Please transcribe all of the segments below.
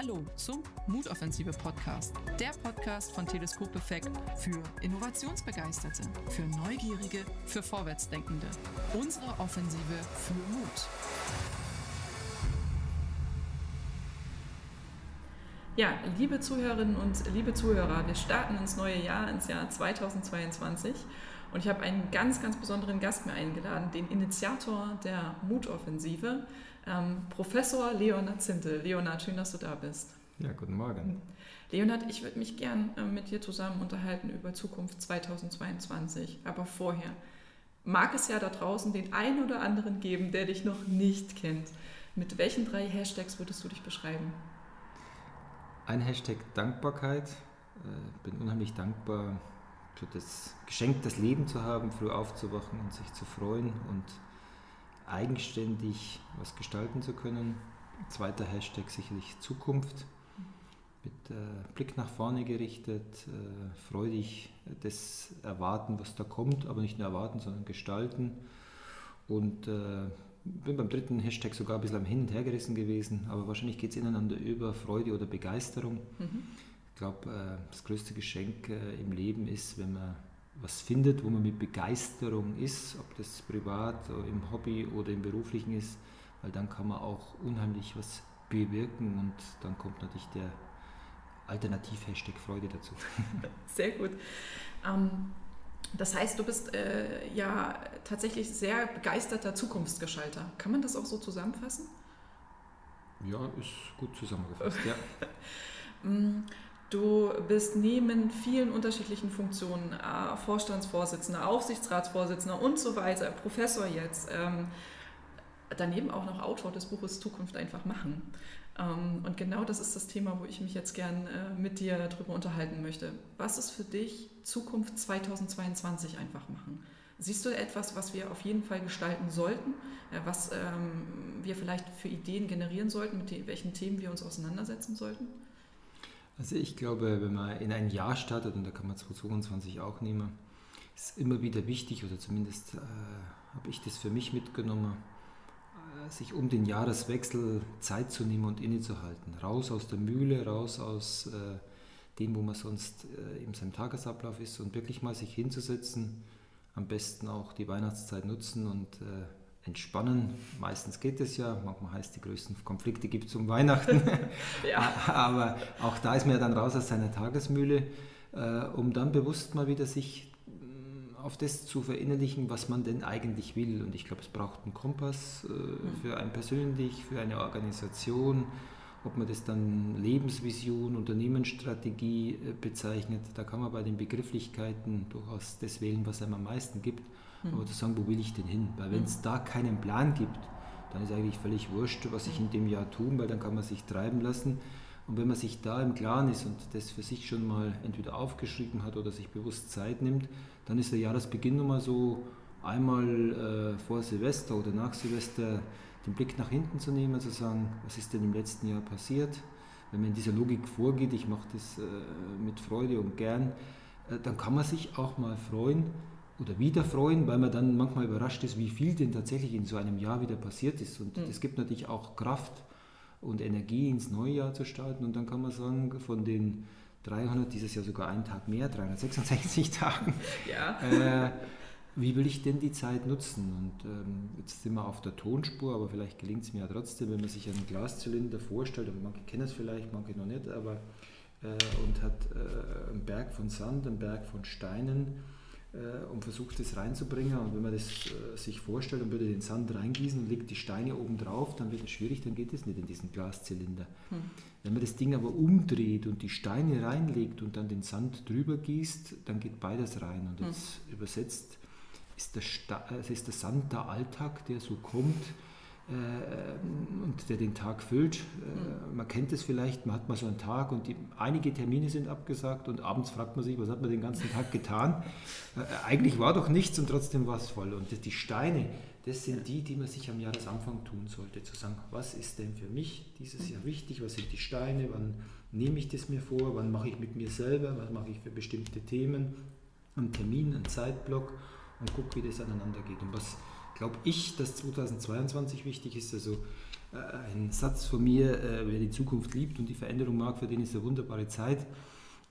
Hallo zum Mutoffensive Podcast, der Podcast von Teleskop Effekt für Innovationsbegeisterte, für Neugierige, für Vorwärtsdenkende. Unsere Offensive für Mut. Ja, liebe Zuhörerinnen und liebe Zuhörer, wir starten ins neue Jahr, ins Jahr 2022. Und ich habe einen ganz, ganz besonderen Gast mir eingeladen, den Initiator der Mutoffensive, ähm, Professor Leonard Zinte. Leonard, schön, dass du da bist. Ja, guten Morgen. Leonard, ich würde mich gern äh, mit dir zusammen unterhalten über Zukunft 2022. Aber vorher mag es ja da draußen den einen oder anderen geben, der dich noch nicht kennt. Mit welchen drei Hashtags würdest du dich beschreiben? Ein Hashtag Dankbarkeit. Äh, bin unheimlich dankbar für das Geschenk, das Leben zu haben, früh aufzuwachen und sich zu freuen und eigenständig was gestalten zu können. Zweiter Hashtag sicherlich Zukunft. Mit äh, Blick nach vorne gerichtet, äh, freudig das erwarten, was da kommt, aber nicht nur erwarten, sondern gestalten. Und äh, bin beim dritten Hashtag sogar ein bisschen am Hin und Her gerissen gewesen, aber wahrscheinlich geht es ineinander über Freude oder Begeisterung. Mhm. Ich glaube, äh, das größte Geschenk äh, im Leben ist, wenn man was findet, wo man mit Begeisterung ist, ob das privat, im Hobby oder im beruflichen ist, weil dann kann man auch unheimlich was bewirken und dann kommt natürlich der Alternativ-Hashtag Freude dazu. Sehr gut. Ähm, das heißt, du bist äh, ja tatsächlich sehr begeisterter Zukunftsgestalter. Kann man das auch so zusammenfassen? Ja, ist gut zusammengefasst, ja. Mm, Du bist neben vielen unterschiedlichen Funktionen, äh, Vorstandsvorsitzender, Aufsichtsratsvorsitzender und so weiter, Professor jetzt, ähm, daneben auch noch Autor des Buches Zukunft einfach machen. Ähm, und genau das ist das Thema, wo ich mich jetzt gern äh, mit dir darüber unterhalten möchte. Was ist für dich Zukunft 2022 einfach machen? Siehst du etwas, was wir auf jeden Fall gestalten sollten, äh, was ähm, wir vielleicht für Ideen generieren sollten, mit welchen Themen wir uns auseinandersetzen sollten? Also ich glaube, wenn man in ein Jahr startet, und da kann man 2022 auch nehmen, ist immer wieder wichtig, oder zumindest äh, habe ich das für mich mitgenommen, sich um den Jahreswechsel Zeit zu nehmen und innezuhalten. Raus aus der Mühle, raus aus äh, dem, wo man sonst äh, in seinem Tagesablauf ist und wirklich mal sich hinzusetzen, am besten auch die Weihnachtszeit nutzen und äh, entspannen. Meistens geht es ja, manchmal heißt die größten Konflikte gibt es um Weihnachten. ja. Aber auch da ist man ja dann raus aus seiner Tagesmühle, äh, um dann bewusst mal wieder sich auf das zu verinnerlichen, was man denn eigentlich will. Und ich glaube, es braucht einen Kompass äh, mhm. für einen persönlich, für eine Organisation. Ob man das dann Lebensvision, Unternehmensstrategie äh, bezeichnet, da kann man bei den Begrifflichkeiten durchaus das wählen, was einem am meisten gibt. Mhm. Aber zu sagen, wo will ich denn hin? Weil wenn es mhm. da keinen Plan gibt, dann ist eigentlich völlig wurscht, was ich in dem Jahr tun, weil dann kann man sich treiben lassen. Und wenn man sich da im Klaren ist und das für sich schon mal entweder aufgeschrieben hat oder sich bewusst Zeit nimmt, dann ist der Jahresbeginn nochmal so einmal äh, vor Silvester oder nach Silvester den Blick nach hinten zu nehmen, zu sagen, was ist denn im letzten Jahr passiert. Wenn man in dieser Logik vorgeht, ich mache das äh, mit Freude und gern, äh, dann kann man sich auch mal freuen, oder wieder freuen, weil man dann manchmal überrascht ist, wie viel denn tatsächlich in so einem Jahr wieder passiert ist. Und es mhm. gibt natürlich auch Kraft und Energie ins neue Jahr zu starten. Und dann kann man sagen, von den 300, dieses Jahr sogar einen Tag mehr, 366 Tagen, ja. äh, wie will ich denn die Zeit nutzen? Und ähm, jetzt sind wir auf der Tonspur, aber vielleicht gelingt es mir ja trotzdem, wenn man sich einen Glaszylinder vorstellt, aber manche kennen es vielleicht, manche noch nicht, aber äh, und hat äh, einen Berg von Sand, einen Berg von Steinen und versucht das reinzubringen. Und wenn man das äh, sich vorstellt und würde den Sand reingießen und legt die Steine oben drauf, dann wird es schwierig, dann geht es nicht in diesen Glaszylinder. Hm. Wenn man das Ding aber umdreht und die Steine reinlegt und dann den Sand drüber gießt, dann geht beides rein. Und jetzt hm. übersetzt ist der, also ist der Sand der Alltag, der so kommt, äh, und der den Tag füllt. Äh, man kennt es vielleicht, man hat mal so einen Tag und die, einige Termine sind abgesagt und abends fragt man sich, was hat man den ganzen Tag getan? Äh, eigentlich war doch nichts und trotzdem war es voll. Und die Steine, das sind die, die man sich am Jahresanfang tun sollte, zu sagen, was ist denn für mich dieses Jahr wichtig, was sind die Steine, wann nehme ich das mir vor, wann mache ich mit mir selber, was mache ich für bestimmte Themen einen Termin, einen Zeitblock und gucke, wie das aneinander geht. Und was glaube ich, dass 2022 wichtig ist, also äh, ein Satz von mir, äh, wer die Zukunft liebt und die Veränderung mag, für den ist eine wunderbare Zeit.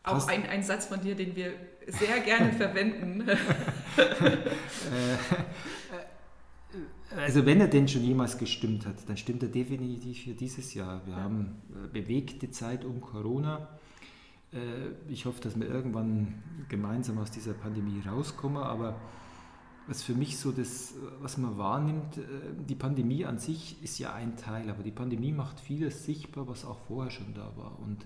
Auch ein, ein Satz von dir, den wir sehr gerne verwenden. Äh, also wenn er denn schon jemals gestimmt hat, dann stimmt er definitiv für dieses Jahr. Wir ja. haben bewegte Zeit um Corona. Ich hoffe, dass wir irgendwann gemeinsam aus dieser Pandemie rauskommen, aber was für mich so das, was man wahrnimmt, äh, die Pandemie an sich ist ja ein Teil, aber die Pandemie macht vieles sichtbar, was auch vorher schon da war. Und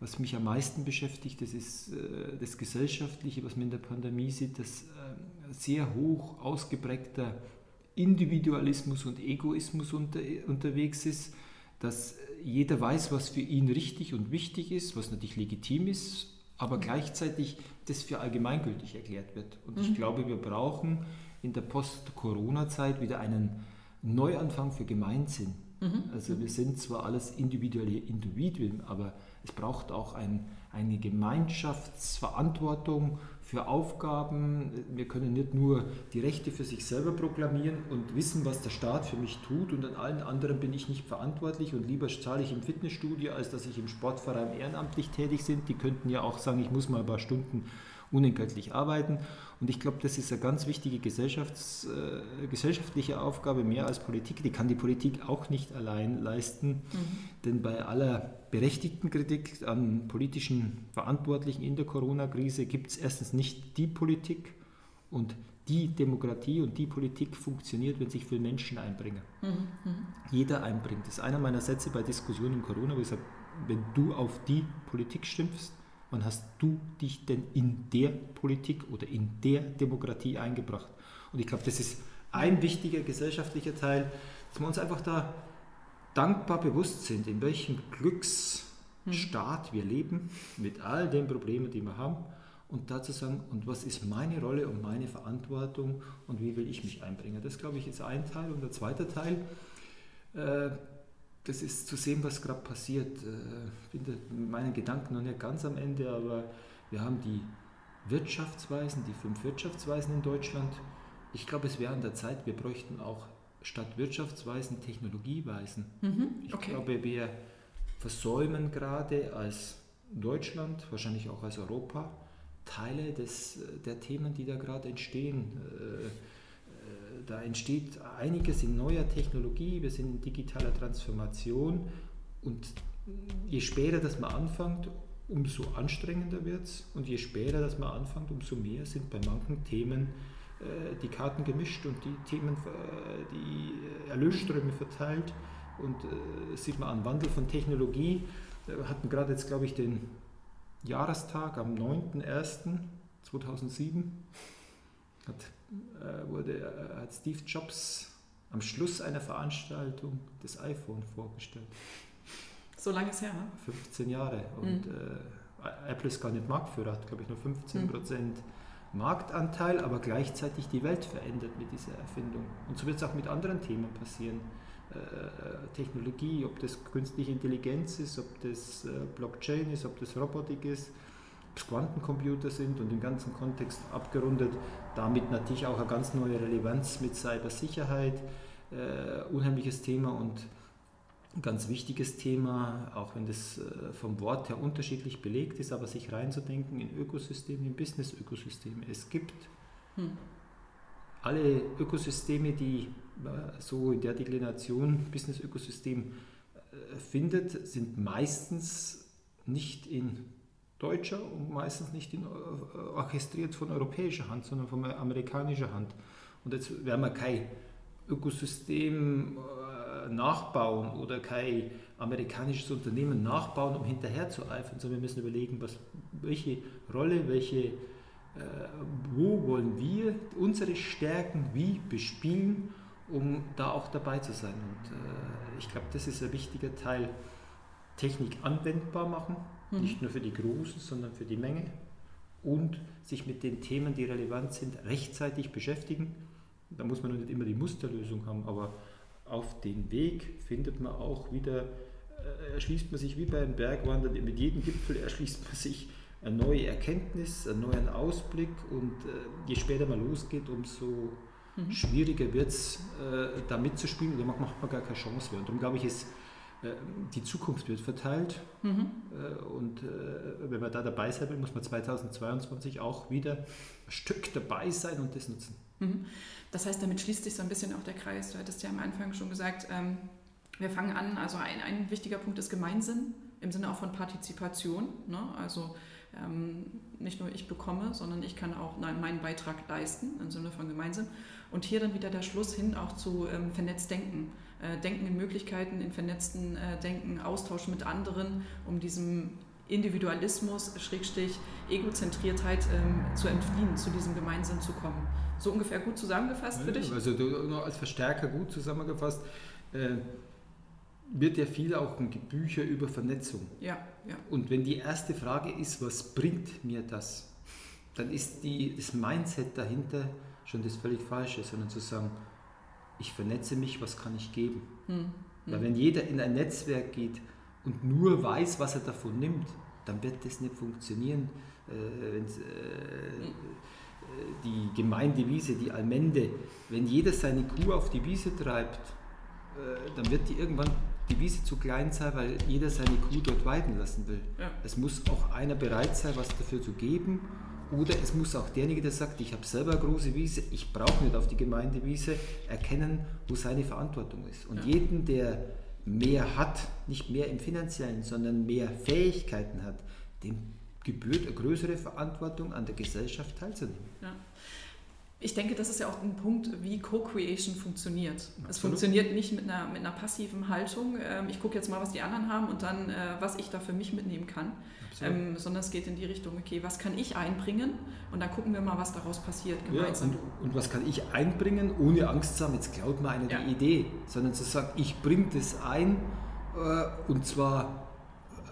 was mich am meisten beschäftigt, das ist äh, das Gesellschaftliche, was man in der Pandemie sieht, dass äh, sehr hoch ausgeprägter Individualismus und Egoismus unter, unterwegs ist, dass jeder weiß, was für ihn richtig und wichtig ist, was natürlich legitim ist, aber gleichzeitig das für allgemeingültig erklärt wird. Und mhm. ich glaube, wir brauchen in der Post-Corona-Zeit wieder einen Neuanfang für Gemeinsinn. Mhm. Also wir sind zwar alles individuelle Individuen, aber es braucht auch ein, eine Gemeinschaftsverantwortung für Aufgaben. Wir können nicht nur die Rechte für sich selber proklamieren und wissen, was der Staat für mich tut und an allen anderen bin ich nicht verantwortlich und lieber zahle ich im Fitnessstudio, als dass ich im Sportverein ehrenamtlich tätig bin. Die könnten ja auch sagen, ich muss mal ein paar Stunden unentgeltlich arbeiten. Und ich glaube, das ist eine ganz wichtige Gesellschafts-, äh, gesellschaftliche Aufgabe, mehr als Politik. Die kann die Politik auch nicht allein leisten. Mhm. Denn bei aller berechtigten Kritik an politischen Verantwortlichen in der Corona-Krise gibt es erstens nicht die Politik und die Demokratie und die Politik funktioniert, wenn sich viele Menschen einbringen. Mhm. mhm. Jeder einbringt. Das ist einer meiner Sätze bei Diskussionen im Corona, wo ich sage, wenn du auf die Politik schimpfst, wann hast du dich denn in der Politik oder in der Demokratie eingebracht? Und ich glaube, das ist ein wichtiger gesellschaftlicher Teil, dass wir uns einfach da dankbar bewusst sind, in welchem Glücksstaat wir leben, mit all den Problemen, die wir haben. Und dazu sagen, und was ist meine Rolle und meine Verantwortung und wie will ich mich einbringen? Das, glaube ich, ist ein Teil. Und der zweite Teil, äh, das ist zu sehen, was gerade passiert. Äh, ich bin mit meinen Gedanken noch nicht ganz am Ende, aber wir haben die Wirtschaftsweisen, die fünf Wirtschaftsweisen in Deutschland. Ich glaube, es wäre an der Zeit, wir bräuchten auch statt Wirtschaftsweisen Technologieweisen. Mhm, okay. Ich glaube, wir versäumen gerade als Deutschland, wahrscheinlich auch als Europa, Teile des, der Themen, die da gerade entstehen. Äh, da entsteht einiges in neuer Technologie, wir sind in digitaler Transformation. Und je später das man anfängt, umso anstrengender wird es und je später das man anfängt, umso mehr sind bei manchen Themen äh, die Karten gemischt und die Themen, äh, die Erlösströme verteilt. Und äh, sieht man an Wandel von Technologie. Wir hatten gerade jetzt, glaube ich, den Jahrestag am 9.01.2007 hat äh, wurde, äh, hat Steve Jobs am Schluss einer Veranstaltung das iPhone vorgestellt. So lange ist her, ne? 15 Jahre. Und mhm. äh, Apple ist gar nicht Marktführer, hat glaube ich nur 15 Prozent mhm. Marktanteil, aber gleichzeitig die Welt verändert mit dieser Erfindung. Und so wird es auch mit anderen Themen passieren. Äh, äh, Technologie, ob das künstliche Intelligenz ist, ob das äh, Blockchain ist, ob das Robotik ist Quantencomputer sind und im ganzen Kontext abgerundet, damit natürlich auch eine ganz neue Relevanz mit Cybersicherheit, äh, unheimliches Thema und ein ganz wichtiges Thema, auch wenn das äh, vom Wort her unterschiedlich belegt ist, aber sich reinzudenken in Ökosysteme, in Business-Ökosysteme. Es gibt hm. alle Ökosysteme, die äh, so in der Deklination Business-Ökosystem äh, findet, sind meistens nicht in deutscher und meistens nicht in, äh, orchestriert von europäischer Hand, sondern von amerikanischer Hand. Und jetzt werden wir kein Ökosystem äh, nachbauen oder kein amerikanisches Unternehmen nachbauen, um hinterher zu eifern, sondern wir müssen überlegen, was, welche Rolle, welche, äh, wo wollen wir unsere Stärken wie bespielen, um da auch dabei zu sein. Und ich glaube, das ist ein wichtiger Teil, Technik anwendbar machen, mhm. nicht nur für die Großen, sondern für die Menge und sich mit den Themen, die relevant sind, rechtzeitig beschäftigen. Da muss man nicht immer die Musterlösung haben, aber auf den Weg findet man auch wieder, äh, erschließt man sich wie beim Bergwandern, mit jedem Gipfel erschließt man sich eine neue Erkenntnis, einen neuen Ausblick und äh, je später man losgeht, umso mhm. schwieriger wird es, äh, da mitzuspielen oder macht man gar keine Chance mehr. Und darum glaube ich, ist, die Zukunft wird verteilt mhm. Äh, und äh, wenn man da dabei sein will, muss man 2022 auch wieder ein Stück dabei sein und das nutzen. Mhm. Das heißt, damit schließt sich so ein bisschen auch der Kreis. Du hattest ja am Anfang schon gesagt, ähm, wir fangen an, also ein, ein wichtiger Punkt ist Gemeinsinn im Sinne auch von Partizipation. Ne? Also ähm, nicht nur ich bekomme, sondern ich kann auch meinen Beitrag leisten im Sinne von Gemeinsinn. Und hier dann wieder der Schluss hin auch zu ähm, vernetzt denken. Äh, denken in Möglichkeiten, in vernetzten äh, Denken, Austausch mit anderen, um diesem Individualismus, Schrägstich, Egozentriertheit ähm, zu entfliehen, zu diesem Gemeinsinn zu kommen. So ungefähr gut zusammengefasst für dich? Also du nur als Verstärker gut zusammengefasst. Äh, wird ja viel auch in Bücher über Vernetzung. Ja, ja. Und wenn die erste Frage ist, was bringt mir das, dann ist die, das Mindset dahinter schon das völlig Falsche, sondern zu sagen, ich vernetze mich, was kann ich geben? Hm. Weil hm. wenn jeder in ein Netzwerk geht und nur weiß, was er davon nimmt, dann wird das nicht funktionieren. Äh, äh, die Gemeindewise, die Almende, wenn jeder seine Kuh auf die Wiese treibt, äh, dann wird die irgendwann die Wiese zu klein sein, weil jeder seine Kuh dort weiden lassen will. Ja. Es muss auch einer bereit sein, was dafür zu geben. Oder es muss auch derjenige, der sagt, ich habe selber eine große Wiese, ich brauche nicht auf die Gemeindewiese, erkennen, wo seine Verantwortung ist. Und ja. jeden, der mehr hat, nicht mehr im finanziellen, sondern mehr Fähigkeiten hat, dem gebührt eine größere Verantwortung an der Gesellschaft teilzunehmen. Ja ich denke, das ist ja auch ein Punkt, wie Co-Creation funktioniert. Absolut. Es funktioniert nicht mit einer, mit einer passiven Haltung, ähm, ich gucke jetzt mal, was die anderen haben und dann, äh, was ich da für mich mitnehmen kann, ähm, sondern es geht in die Richtung, okay, was kann ich einbringen und dann gucken wir mal, was daraus passiert gemeinsam. Ja, und, und, was kann ich einbringen, ohne Angst zu haben, jetzt klaut mir einer ja. die Idee, sondern zu sagen, ich bringe das ein äh, und zwar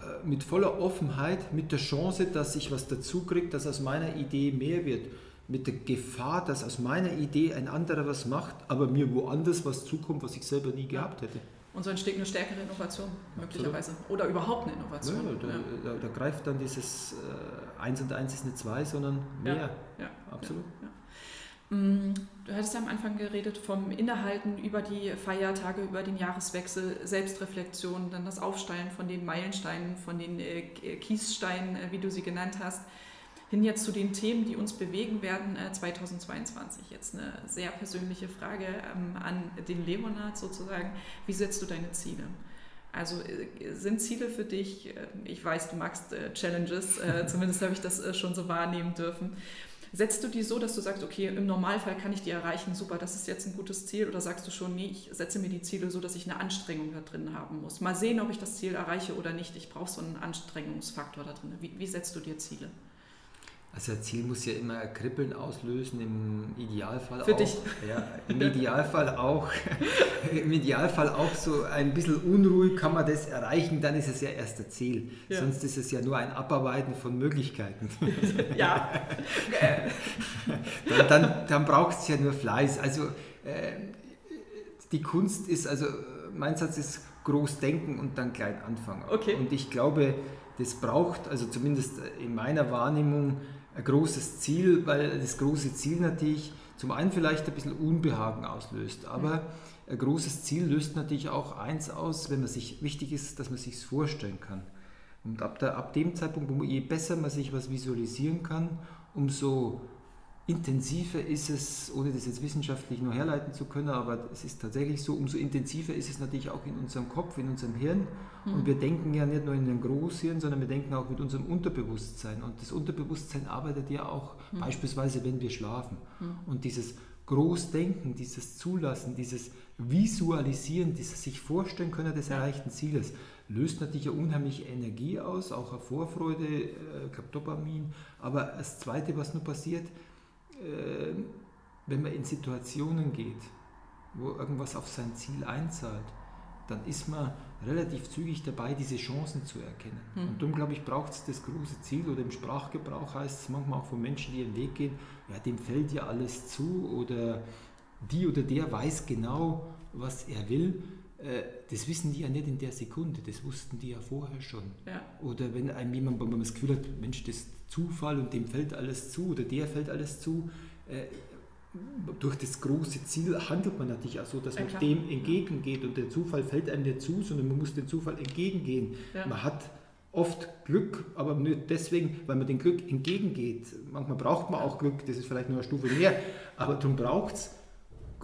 äh, mit voller Offenheit, mit der Chance, dass ich was dazu kriege, dass aus meiner Idee mehr wird mit der Gefahr, dass aus meiner Idee ein anderer was macht, aber mir woanders was zukommt, was ich selber nie gehabt hätte. Und so entsteht eine stärkere Innovation möglicherweise. Absolut. Oder überhaupt eine Innovation. Ja, da, ja. da, da, greift dann dieses äh, 1 und 1 ist nicht 2, sondern mehr. Ja, Absolut. Mm, du hattest ja am Anfang geredet vom Innehalten über die Feiertage, über den Jahreswechsel, Selbstreflexion, dann das Aufsteigen von den Meilensteinen, von den äh, Kiessteinen, äh, wie du sie genannt hast hin jetzt zu den Themen, die uns bewegen werden 2022. Äh, jetzt eine sehr persönliche Frage ähm, an den Leonard sozusagen. Wie setzt du deine Ziele? Also äh, sind Ziele für dich, äh, ich weiß, du magst Challenges, zumindest habe ich das schon so wahrnehmen dürfen. Setzt du die so, dass du sagst, okay, im Normalfall kann ich die erreichen, super, das ist jetzt ein gutes Ziel? Oder sagst du schon, nee, ich setze mir die Ziele so, dass ich eine Anstrengung da drin haben muss? Mal sehen, ob ich das Ziel erreiche oder nicht. Ich brauche so einen Anstrengungsfaktor da drin. Wie, wie setzt du dir Ziele? Also ein Ziel muss ja immer Kribbeln auslösen, im Idealfall Für auch. Dich. Ja, Im Idealfall auch. Im Idealfall auch so ein bisschen unruhig kann man das erreichen, dann ist es ja erst ein Ziel. Ja. Sonst ist es ja nur ein Abarbeiten von Möglichkeiten. Ja. dann dann, dann braucht es ja nur Fleiß. Also äh, die Kunst ist, also mein Satz ist groß denken und dann klein anfangen. Okay. Und ich glaube, das braucht, also zumindest in meiner Wahrnehmung, ein großes Ziel, weil das große Ziel natürlich zum einen vielleicht ein bisschen Unbehagen auslöst, aber ein großes Ziel löst natürlich auch eins aus, wenn man sich wichtig ist, dass man sich es vorstellen kann. Und ab, der, ab dem Zeitpunkt, wo man, je besser man sich was visualisieren kann, umso intensiver ist es, ohne das jetzt wissenschaftlich nur herleiten zu können, aber es ist tatsächlich so, umso intensiver ist es natürlich auch in unserem Kopf, in unserem Hirn. Mhm. Und wir denken ja nicht nur in den Großhirn, sondern wir denken auch mit unserem Unterbewusstsein. Und das Unterbewusstsein arbeitet ja auch mhm. beispielsweise, wenn wir schlafen. Mhm. Und dieses Großdenken, dieses Zulassen, dieses Visualisieren, dieses sich vorstellen können des erreichten Zieles, löst natürlich eine unheimliche Energie aus, auch eine Vorfreude, äh, Dopamin. Aber das Zweite, was nur passiert, wenn man in Situationen geht, wo irgendwas auf sein Ziel einzahlt, dann ist man relativ zügig dabei, diese Chancen zu erkennen. Mhm. Und darum, glaube ich, braucht es das große Ziel oder im Sprachgebrauch heißt es manchmal auch von Menschen, die ihren Weg gehen, ja, dem fällt ja alles zu oder die oder der weiß genau, was er will. Äh, das wissen die ja nicht in der Sekunde, das wussten die ja vorher schon. Ja. Oder wenn einem jemand, wenn man das Gefühl hat, Mensch, das ist Zufall und dem fällt alles zu oder der fällt alles zu, äh, durch das große Ziel handelt man natürlich auch so, dass man Ja, dem entgegengeht und der Zufall fällt einem nicht zu, sondern man muss dem Zufall entgegengehen. Ja. Man hat oft Glück, aber nur deswegen, weil man dem Glück entgegengeht. Manchmal braucht man auch Glück, das ist vielleicht nur eine Stufe mehr, aber darum braucht es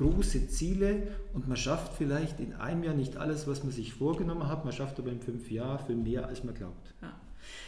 große Ziele und man schafft vielleicht in einem Jahr nicht alles, was man sich vorgenommen hat, man schafft aber in fünf Jahren viel mehr, als man glaubt. Ja.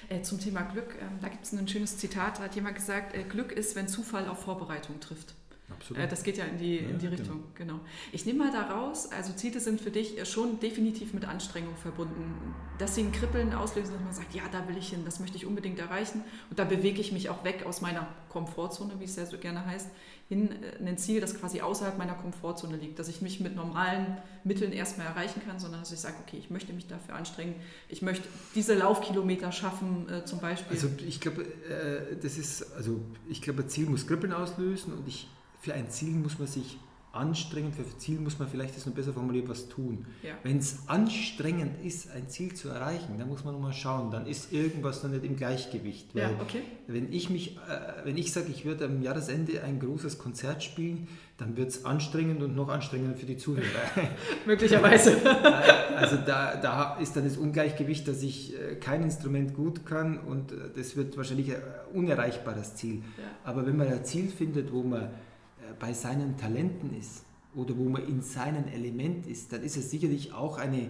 Äh, zum Thema Glück, ähm, da gibt es ein schönes Zitat, da hat jemand gesagt, äh, Glück ist, wenn Zufall auf Vorbereitung trifft. Absolut. Äh, das geht ja in die, in die Ja, Richtung, genau. Ich nehme mal daraus, also Ziele sind für dich äh, schon definitiv mit Anstrengung verbunden. Dass sie ein Kribbeln auslösen, dass man sagt, ja, da will ich hin, das möchte ich unbedingt erreichen. Und da bewege ich mich auch weg aus meiner Komfortzone, wie es ja so gerne heißt, hin äh, in ein Ziel, das quasi außerhalb meiner Komfortzone liegt. Dass ich mich mit normalen Mitteln erstmal erreichen kann, sondern dass ich sage, okay, ich möchte mich dafür anstrengen. Ich möchte diese Laufkilometer schaffen, äh, zum Beispiel. Also ich glaube, äh, das ist, also ich glaube, ein Ziel muss Kribbeln auslösen und ich, für ein Ziel muss man sich anstrengen, für ein Ziel muss man vielleicht das noch besser formulieren, was tun. ja. Wenn es anstrengend ist, ein Ziel zu erreichen, dann muss man nochmal schauen, dann ist irgendwas noch nicht im Gleichgewicht. ja, okay. wenn ich mich, äh, wenn ich sage, ich würde am Jahresende ein großes Konzert spielen, dann wird es anstrengend und noch anstrengender für die Zuhörer. Möglicherweise. Also da, da ist dann das Ungleichgewicht, dass ich äh, kein Instrument gut kann und äh, das wird wahrscheinlich ein unerreichbares Ziel. Ja. Aber wenn man ein Ziel findet, wo man bei seinen Talenten ist oder wo man in seinem Element ist, dann ist es sicherlich auch eine,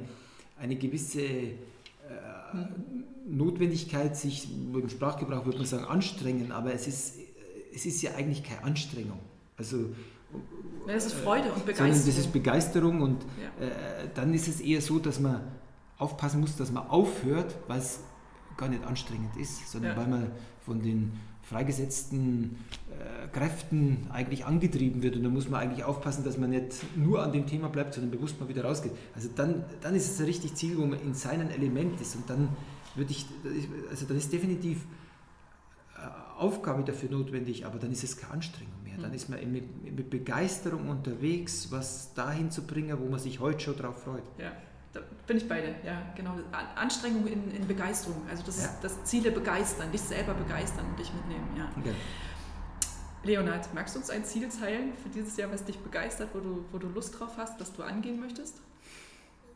eine gewisse äh, Notwendigkeit, sich im Sprachgebrauch würde man sagen anstrengen, aber es ist, es ist ja eigentlich keine Anstrengung. Also Ja, das ist Freude und sondern Begeisterung. das ist Begeisterung und Ja. äh, dann ist es eher so, dass man aufpassen muss, dass man aufhört, weil es gar nicht anstrengend ist, sondern Ja. weil man von den freigesetzten äh, Kräften eigentlich angetrieben wird und da muss man eigentlich aufpassen, dass man nicht nur an dem Thema bleibt, sondern bewusst mal wieder rausgeht. Also dann, dann ist es ein richtig Ziel, wo man in seinem Element ist und dann würde ich, also dann ist definitiv äh, Aufgabe dafür notwendig, aber dann ist es keine Anstrengung mehr. Dann Mhm. ist man mit, mit Begeisterung unterwegs, was dahin zu bringen, wo man sich heute schon drauf freut. Ja, da bin ich beide. Ja, genau. An- Anstrengung in, in Begeisterung. Also das Ja. ist das Ziele begeistern, dich selber begeistern und dich mitnehmen. Ja. Ja. Leonhard, magst du uns ein Ziel teilen für dieses Jahr, was dich begeistert, wo du, wo du Lust drauf hast, das du angehen möchtest?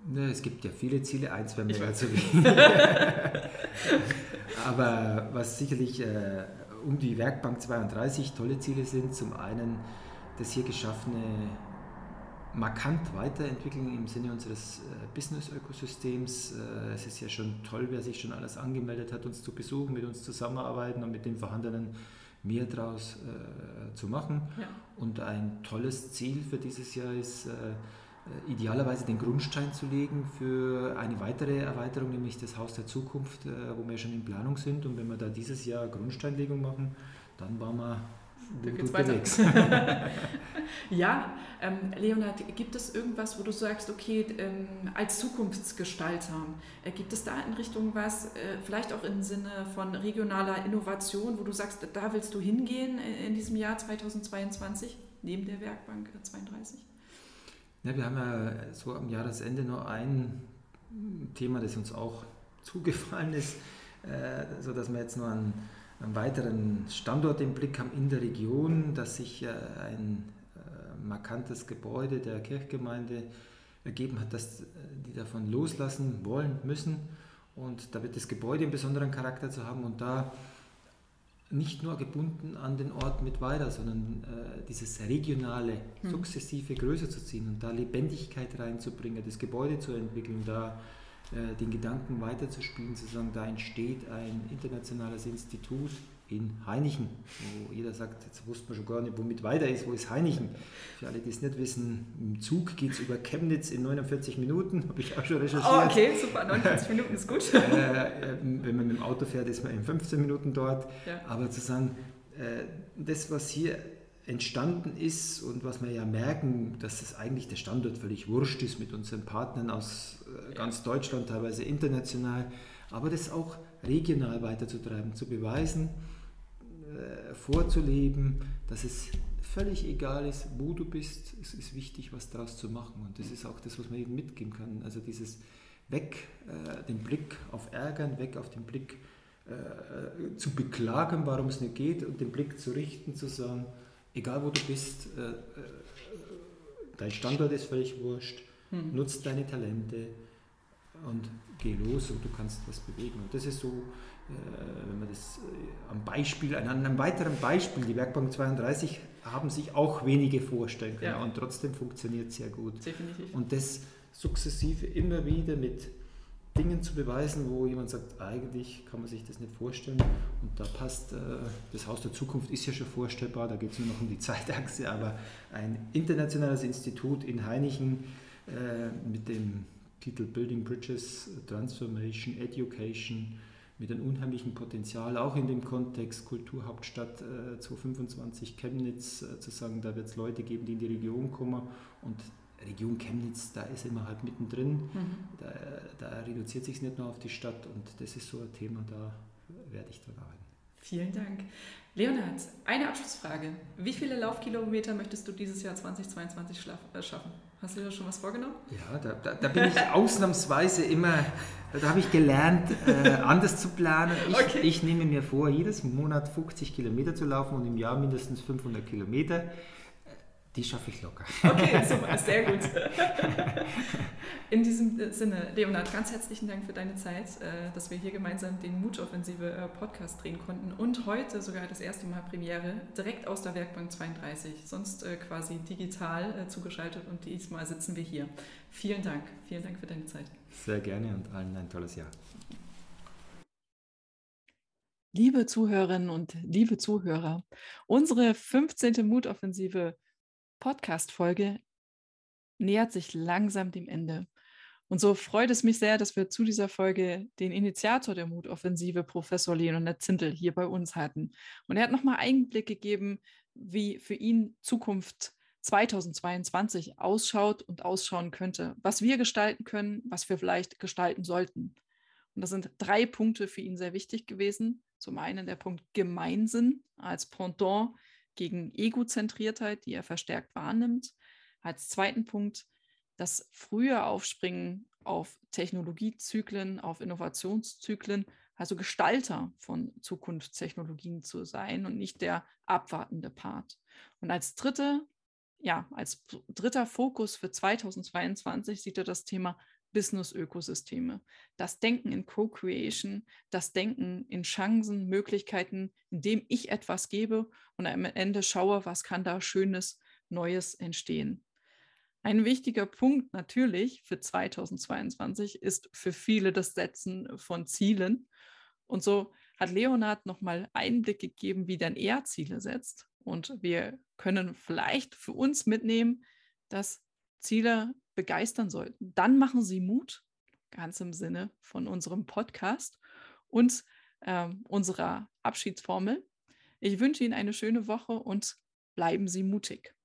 Ne, es gibt ja viele Ziele, eins wäre mir zu wenig. Aber was sicherlich äh, um die Werkbank 32 tolle Ziele sind, zum einen das hier geschaffene markant weiterentwickeln im Sinne unseres äh, Business-Ökosystems. Äh, es ist ja schon toll, wer sich schon alles angemeldet hat, uns zu besuchen, mit uns zusammenarbeiten und mit den vorhandenen mehr draus äh, zu machen. Ja. Und ein tolles Ziel für dieses Jahr ist, äh, äh, idealerweise den Grundstein zu legen für eine weitere Erweiterung, nämlich das Haus der Zukunft, äh, wo wir schon in Planung sind. Und wenn wir da dieses Jahr Grundsteinlegung machen, dann waren wir Da geht's weiter. Ja, ähm, Leonhard, gibt es irgendwas, wo du sagst, okay, ähm, als Zukunftsgestalter, äh, gibt es da in Richtung was, äh, vielleicht auch im Sinne von regionaler Innovation, wo du sagst, da willst du hingehen in, in diesem Jahr 2022, neben der Werkbank 32? Ja, wir haben ja so am Jahresende noch ein Thema, das uns auch zugefallen ist, äh, sodass wir jetzt noch einen, einen weiteren Standort im Blick haben in der Region, dass sich äh, ein äh, markantes Gebäude der Kirchgemeinde ergeben hat, dass äh, die davon loslassen wollen müssen. Und da wird das Gebäude einen besonderen Charakter zu haben und da nicht nur gebunden an den Ort mit weiter, sondern äh, dieses regionale, Hm. sukzessive größer zu ziehen und da Lebendigkeit reinzubringen, das Gebäude zu entwickeln, da den Gedanken weiterzuspielen, zu sagen, da entsteht ein internationales Institut in Heinichen, wo jeder sagt, jetzt wusste man schon gar nicht, womit weiter ist, wo ist Heinichen? Für alle, die es nicht wissen, im Zug geht es über Chemnitz in 49 Minuten, habe ich auch schon recherchiert. Oh, okay, super, 49 Minuten ist gut. Äh, äh, wenn man mit dem Auto fährt, ist man in 15 Minuten dort. Ja. Aber zu sagen, äh, das, was hier entstanden ist und was wir ja merken, dass es eigentlich der Standort völlig wurscht ist mit unseren Partnern aus äh, ganz Deutschland, teilweise international, aber das auch regional weiterzutreiben, zu beweisen, äh, vorzuleben, dass es völlig egal ist, wo du bist, es ist wichtig, was daraus zu machen. Und das ist auch das, was man eben mitgeben kann. Also dieses weg, äh, den Blick auf Ärgern, weg auf den Blick äh, zu beklagen, warum es nicht geht und den Blick zu richten, zu sagen, egal wo du bist, äh, äh dein Standort ist völlig wurscht, hm. nutzt deine Talente und geh los und du kannst was bewegen. Und das ist so, äh, wenn man das am Beispiel, an einem weiteren Beispiel, die Werkbank 32 haben sich auch wenige vorstellen können ja. und trotzdem funktioniert es sehr gut. Definitiv. Und das sukzessive immer wieder mit Dingen zu beweisen, wo jemand sagt, eigentlich kann man sich das nicht vorstellen. Und da passt, äh, das Haus der Zukunft ist ja schon vorstellbar, da geht es nur noch um die Zeitachse, aber ein internationales Institut in Heinichen mit dem Titel Building Bridges, Transformation, Education, mit einem unheimlichen Potenzial, auch in dem Kontext Kulturhauptstadt äh, 2025 Chemnitz, äh, zu sagen, da wird es Leute geben, die in die Region kommen und Region Chemnitz, da ist immer halt mittendrin, mhm. da, da reduziert sich nicht nur auf die Stadt und das ist so ein Thema, da werde ich dran arbeiten. Vielen Dank. Leonhard, eine Abschlussfrage. Wie viele Laufkilometer möchtest du dieses Jahr 2022 äh, schaffen? Hast du dir da schon was vorgenommen? Ja, da, da, da bin ich ausnahmsweise immer, da habe ich gelernt, äh, anders zu planen. Ich, okay. ich nehme mir vor, jedes Monat 50 Kilometer zu laufen und im Jahr mindestens 500 Kilometer. Die schaffe ich locker. Okay, super, sehr gut. In diesem Sinne, Leonard, ganz herzlichen Dank für deine Zeit, äh, dass wir hier gemeinsam den Mutoffensive äh, Podcast drehen konnten und heute sogar das erste Mal Premiere direkt aus der Werkbank 32, sonst äh, quasi digital zugeschaltet und diesmal sitzen wir hier. Vielen Dank, vielen Dank für deine Zeit. Sehr gerne und allen ein tolles Jahr. Liebe Zuhörerinnen und liebe Zuhörer, unsere 15. Mutoffensive Podcast-Folge nähert sich langsam dem Ende. Und so freut es mich sehr, dass wir zu dieser Folge den Initiator der Mutoffensive, Professor Leonard Zintel, hier bei uns hatten. Und er hat nochmal Einblick gegeben, wie für ihn Zukunft 2022 ausschaut und ausschauen könnte, was wir gestalten können, was wir vielleicht gestalten sollten. Und das sind drei Punkte für ihn sehr wichtig gewesen. Zum einen der Punkt Gemeinsinn als Pendant gegen Egozentriertheit, die er verstärkt wahrnimmt. Als zweiten Punkt das frühe Aufspringen auf Technologiezyklen, auf Innovationszyklen, also Gestalter von Zukunftstechnologien zu sein und nicht der abwartende Part. Und als dritte, ja, als dritter Fokus für 2022 sieht er das Thema Business-Ökosysteme. Das Denken in Co-Creation, das Denken in Chancen, Möglichkeiten, indem ich etwas gebe und am Ende schaue, was kann da Schönes, Neues entstehen. Ein wichtiger Punkt natürlich für 2022 ist für viele das Setzen von Zielen. Und so hat Leonard nochmal Einblick gegeben, wie denn er Ziele setzt. Und wir können vielleicht für uns mitnehmen, dass Ziele begeistern sollten, dann machen Sie Mut, ganz im Sinne von unserem Podcast und äh, unserer Abschiedsformel. Ich wünsche Ihnen eine schöne Woche und bleiben Sie mutig.